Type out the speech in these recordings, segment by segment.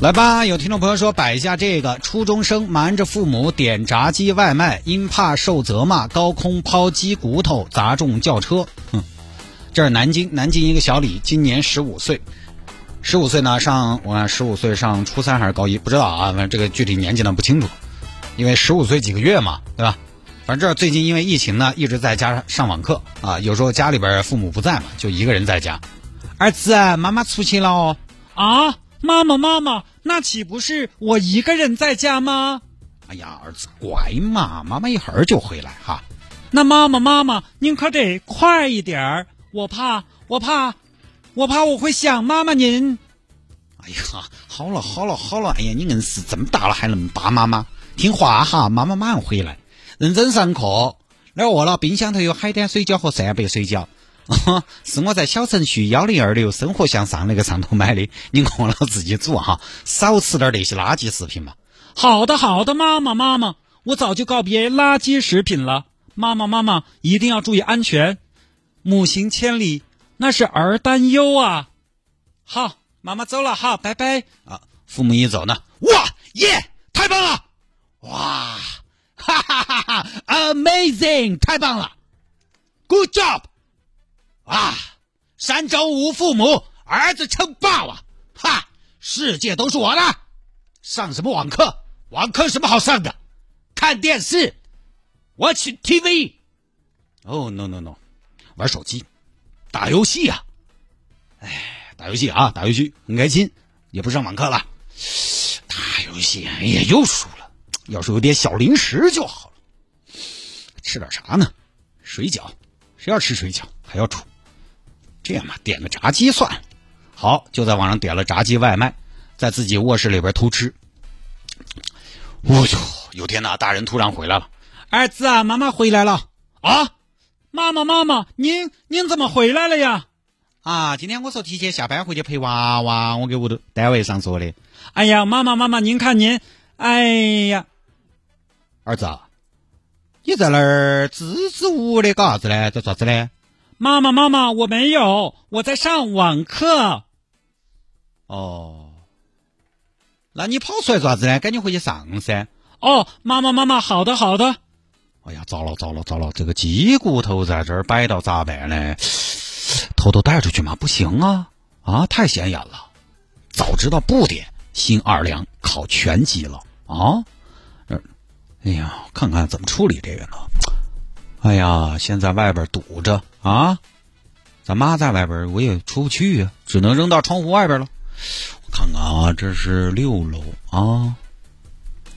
来吧，有听众朋友说摆一下这个：初中生瞒着父母点炸鸡外卖，因怕受责骂，高空抛鸡骨头砸中轿车。哼，这是南京，南京一个小李，今年十五岁，十五岁呢上我看十五岁上初三还是高一，不知道啊，反正这个具体年纪呢不清楚，因为十五岁几个月嘛，对吧？反正这最近因为疫情呢，一直在家上网课啊，有时候家里边父母不在嘛，就一个人在家。儿子，妈妈出去了哦。啊，妈妈妈妈，那岂不是我一个人在家吗？哎呀，儿子乖嘛，妈妈一会儿就回来哈。那妈妈妈妈，您可得快一点儿，我怕我怕我怕我会想妈妈您。哎呀，好了好了好了，哎呀，你硬是这么大了还能巴妈妈？听话哈，妈妈马上回来，认真上课。那饿了，冰箱头有海胆水饺和扇贝水饺。是我在小程序幺零二六生活向上那个上头买的，你饿了自己煮哈，少吃点那些垃圾食品嘛。好的好的，妈妈妈妈，我早就告别垃圾食品了。妈妈妈妈，一定要注意安全。母行千里，那是儿担忧啊。好，妈妈走了，哈，拜拜。啊，父母一走呢，哇耶，太棒了，哇，哈哈哈哈，amazing，太棒了，good job。啊！山中无父母，儿子称霸王。哈！世界都是我的。上什么网课？网课什么好上的？看电视，watch TV。哦，no no no，玩手机，打游戏呀。哎，打游戏啊，打游戏很开心，也不上网课了。打游戏，哎呀，又输了。要是有点小零食就好了。吃点啥呢？水饺。谁要吃水饺？还要煮。这样嘛，点个炸鸡算了。好，就在网上点了炸鸡外卖，在自己卧室里边偷吃。哦呦，有天呐，大人突然回来了，儿子啊，妈妈回来了啊！妈妈妈妈，您您怎么回来了呀？啊，今天我说提前下班回去陪娃娃，我给屋头单位上说的。哎呀，妈妈妈妈，您看您，哎呀，儿子，你在那儿支支吾吾的干啥子呢？在啥子呢？妈妈，妈妈，我没有，我在上网课。哦，那你跑出来做啥子呢？赶紧回去上噻。哦，妈妈，妈妈，好的，好的。哎呀，糟了，糟了，糟了！这个鸡骨头在这儿摆到咋办呢？偷偷带出去吗？不行啊！啊，太显眼了。早知道不点，新二两烤全鸡了啊！哎呀，看看怎么处理这个呢？哎呀，现在外边堵着啊！咱妈在外边，我也出不去呀，只能扔到窗户外边了。我看看啊，这是六楼啊。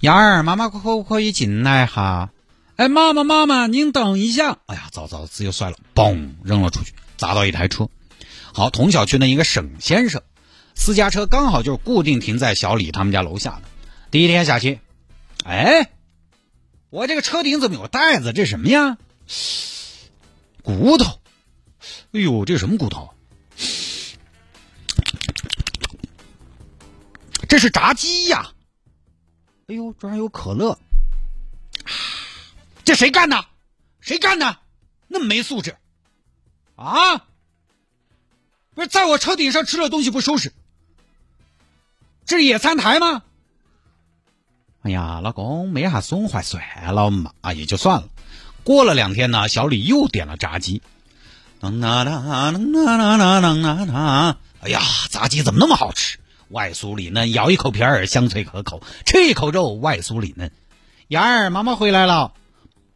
丫儿，妈妈可不可以进来哈？哎，妈妈，妈妈，您等一下。哎呀，糟糟，自又摔了，嘣，扔了出去，砸到一台车。好，同小区的一个沈先生，私家车刚好就是固定停在小李他们家楼下的。第一天下去，哎。我这个车顶怎么有袋子？这什么呀？骨头！哎呦，这什么骨头？这是炸鸡呀！哎呦，这还有可乐！这谁干的？谁干的？那么没素质！啊！不是在我车顶上吃了东西不收拾？这是野餐台吗？哎呀，老公没啥损坏算了嘛，啊也就算了。过了两天呢，小李又点了炸鸡。哎呀，炸鸡怎么那么好吃？外酥里嫩，咬一口皮儿，香脆可口。吃一口肉，外酥里嫩。妍儿妈妈回来了，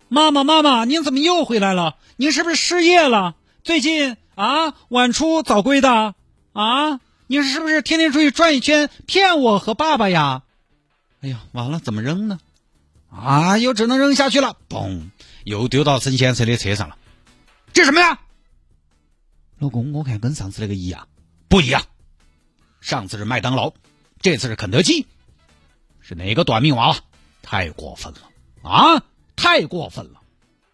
妈妈妈妈，您怎么又回来了？您是不是失业了？最近啊，晚出早归的啊。您是不是天天出去转一圈，骗我和爸爸呀？哎呀，完了，怎么扔呢？啊，又只能扔下去了。嘣！又丢到沈先生的车上了。这什么呀？老公，我看跟上次那个一样，不一样。上次是麦当劳，这次是肯德基，是哪个短命娃娃？太过分了啊！太过分了！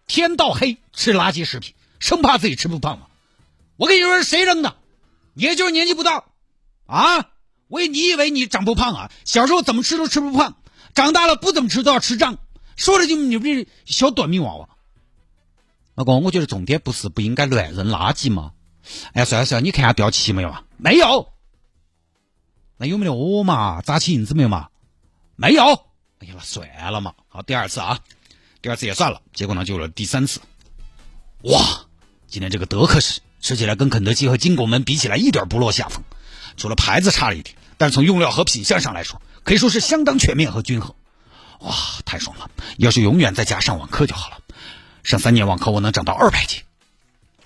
天到黑吃垃圾食品，生怕自己吃不胖吗。我跟你说，谁扔的？也就是年纪不大啊！喂，你以为你长不胖啊？小时候怎么吃都吃不胖，长大了不怎么吃都要吃胀，说的就你这小短命娃娃。老公，我觉得重点不是不应该乱扔垃圾吗？哎呀，算了算了，你看下标题没有啊？没有。那有没有窝嘛？扎起印子没有嘛？没有。哎呀，那算了嘛。好，第二次啊，第二次也算了。结果呢，就有了第三次。哇，今天这个德克士吃起来跟肯德基和金拱门比起来一点不落下风，除了牌子差了一点，但是从用料和品相上来说，可以说是相当全面和均衡。哇，太爽了！要是永远在家上网课就好了。上三年网课，我能长到二百斤。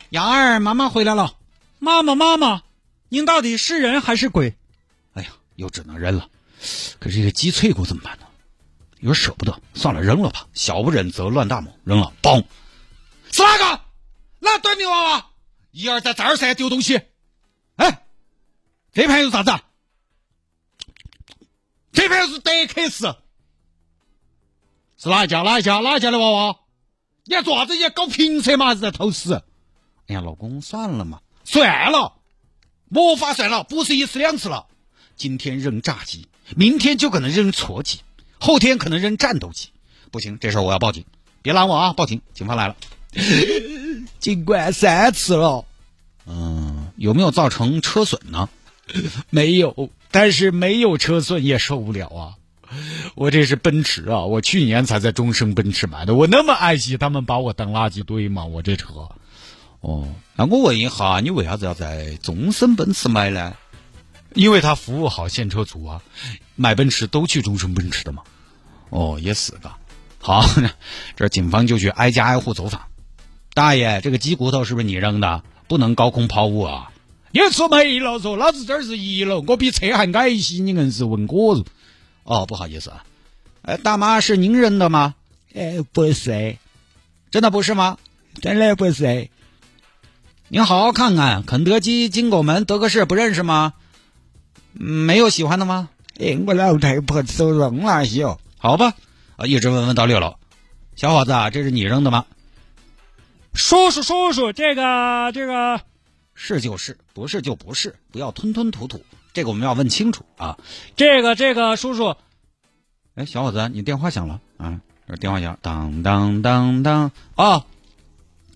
杨儿，妈妈回来了。妈妈，妈妈，您到底是人还是鬼？哎呀，又只能扔了。可是这个鸡脆骨怎么办呢？有点舍不得，算了，扔了吧。小不忍则乱大谋，扔了。嘣！是哪个？哪短命娃娃？一而再，再而三丢东西。哎，这盘是啥子？这盘是德克士。是哪一家？哪一家？哪一家的娃娃？你要做啥子？你要搞评测吗？还是在偷食？哎呀，老公，算了嘛，算了，没法算了，不是一次两次了。今天扔炸鸡，明天就可能扔错鸡，后天可能扔战斗机。不行，这事儿我要报警，别拦我啊！报警，警方来了。警官三次了，嗯，有没有造成车损呢？没有，但是没有车损也受不了啊。我这是奔驰啊！我去年才在中升奔驰买的，我那么爱惜，他们把我当垃圾堆吗？我这车，哦，那我问一下，你为啥子要在中升奔驰买呢？因为他服务好现车族啊，买奔驰都去中升奔驰的嘛。哦，也是的。好，这警方就去挨家挨户走访。大爷，这个鸡骨头是不是你扔的？不能高空抛物啊！你说没了，说老子这儿是一楼，我比车还矮一些，你硬是问我。哦，不好意思啊，哎，大妈是您扔的吗？哎，不是，真的不是吗？真的不是。您好好看看，肯德基、金拱门、德克士不认识吗？没有喜欢的吗？哎，我老太婆手扔那些哦。好吧，啊，一直问问到六楼，小伙子啊，这是你扔的吗？叔叔，叔叔，这个，这个是就是，不是就不是，不要吞吞吐吐。这个我们要问清楚啊！这个这个叔叔，哎，小伙子，你电话响了啊？这电话响，当当当当，哦，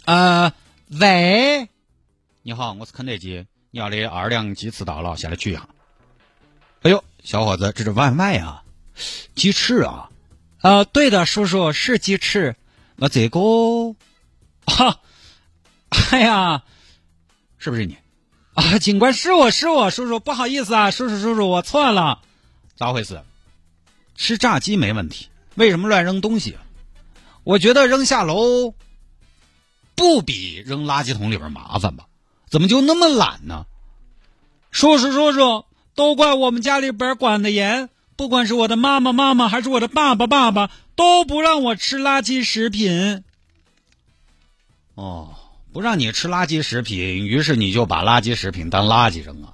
呃，喂，你好，我是肯德基，你要的二两鸡翅到了，下来取一下。哎呦，小伙子，这是外卖啊，鸡翅啊，呃，对的，叔叔是鸡翅，那这个，哈，哎呀，是不是你？啊，警官是我是我叔叔，不好意思啊，叔叔叔叔，我错了，咋回事？吃炸鸡没问题，为什么乱扔东西？我觉得扔下楼不比扔垃圾桶里边麻烦吧？怎么就那么懒呢？叔叔叔叔，都怪我们家里边管的严，不管是我的妈妈妈妈还是我的爸爸爸爸，都不让我吃垃圾食品。哦。不让你吃垃圾食品，于是你就把垃圾食品当垃圾扔啊！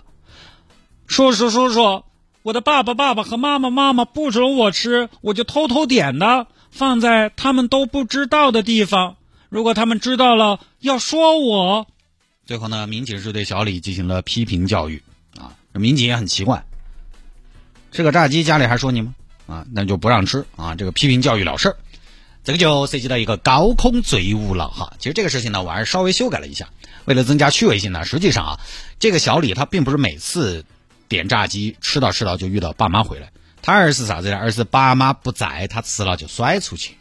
叔叔叔叔，我的爸爸爸爸和妈妈妈妈不准我吃，我就偷偷点的，放在他们都不知道的地方。如果他们知道了，要说我。最后呢，民警是对小李进行了批评教育啊！民警也很奇怪，吃个炸鸡家里还说你吗？啊，那就不让吃啊！这个批评教育了事儿。这个就涉及到一个高空坠物了哈。其实这个事情呢，我还是稍微修改了一下，为了增加趣味性呢。实际上啊，这个小李他并不是每次点炸鸡吃到吃到就遇到爸妈回来，他而是啥子呢？而是爸妈不在，他吃了就甩出去。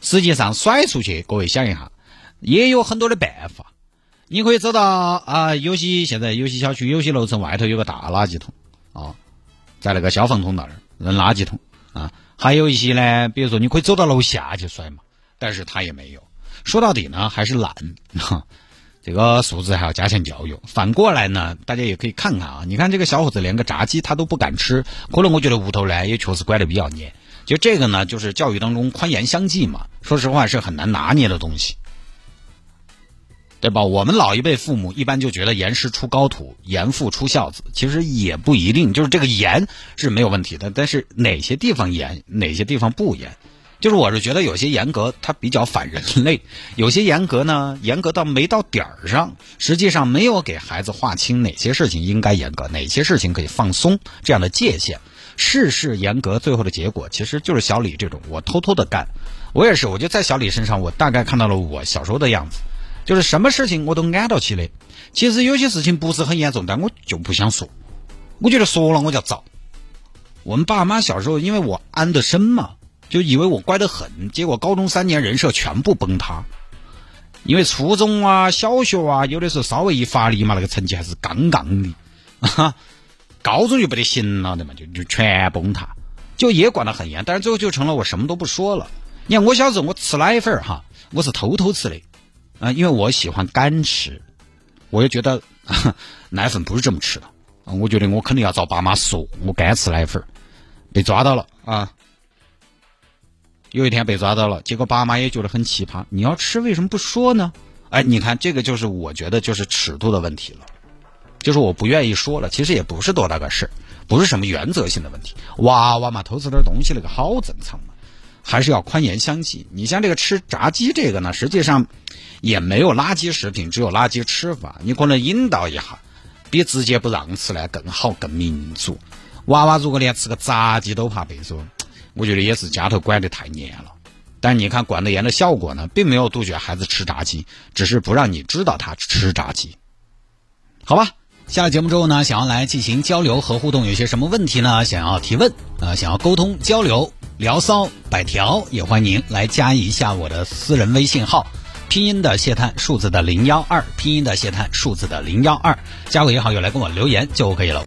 实际上甩出去，各位想一下，也有很多的办法。你可以走到啊，有些现在有些小区有些楼层外头有个大垃圾桶啊，在那个消防通道那儿扔垃圾桶啊。还有一些呢，比如说你可以走到楼下去摔嘛，但是他也没有。说到底呢，还是懒。这个素质还要加强教育。反过来呢，大家也可以看看啊，你看这个小伙子连个炸鸡他都不敢吃，可能我觉得屋头呢也确实管的比较严。就这个呢，就是教育当中宽严相济嘛。说实话是很难拿捏的东西。对吧？我们老一辈父母一般就觉得严师出高徒，严父出孝子，其实也不一定。就是这个严是没有问题的，但是哪些地方严，哪些地方不严？就是我是觉得有些严格它比较反人类，有些严格呢严格到没到点儿上，实际上没有给孩子划清哪些事情应该严格，哪些事情可以放松这样的界限。事事严格，最后的结果其实就是小李这种，我偷偷的干。我也是，我就在小李身上，我大概看到了我小时候的样子，就是什么事情我都按到起的。其实有些事情不是很严重，但我就不想说，我觉得说了我就遭。我们爸妈小时候因为我安得深嘛。就以为我乖得很，结果高中三年人设全部崩塌。因为初中啊、小学啊，有的时候稍微一发力嘛，那个成绩还是杠杠的。啊，高中就不得行了的嘛，就就全崩塌。就也管得很严，但是最后就成了我什么都不说了。你看我小时候我吃奶粉哈，我是偷偷吃的啊，因为我喜欢干吃，我也觉得 奶粉不是这么吃的啊，我觉得我肯定要找爸妈说，我干吃奶粉，被抓到了啊。有一天被抓到了，结果爸妈也觉得很奇葩。你要吃为什么不说呢？哎，你看这个就是我觉得就是尺度的问题了，就是我不愿意说了。其实也不是多大个事，不是什么原则性的问题。娃娃嘛，偷吃点东西那个好正常嘛，还是要宽严相济。你像这个吃炸鸡这个呢，实际上也没有垃圾食品，只有垃圾吃法。你可能引导一下，比直接不让吃呢更好更民主。娃娃如果连吃个炸鸡都怕被说。我觉得也是家头管得太严了，但你看管得严的效果呢，并没有杜绝孩子吃炸鸡，只是不让你知道他吃炸鸡。好吧，下了节目之后呢，想要来进行交流和互动，有些什么问题呢？想要提问啊，想要沟通交流聊骚百条，也欢迎您来加一下我的私人微信号，拼音的谢探，数字的零幺二，拼音的谢探，数字的零幺二，加我也好有来跟我留言就可以了。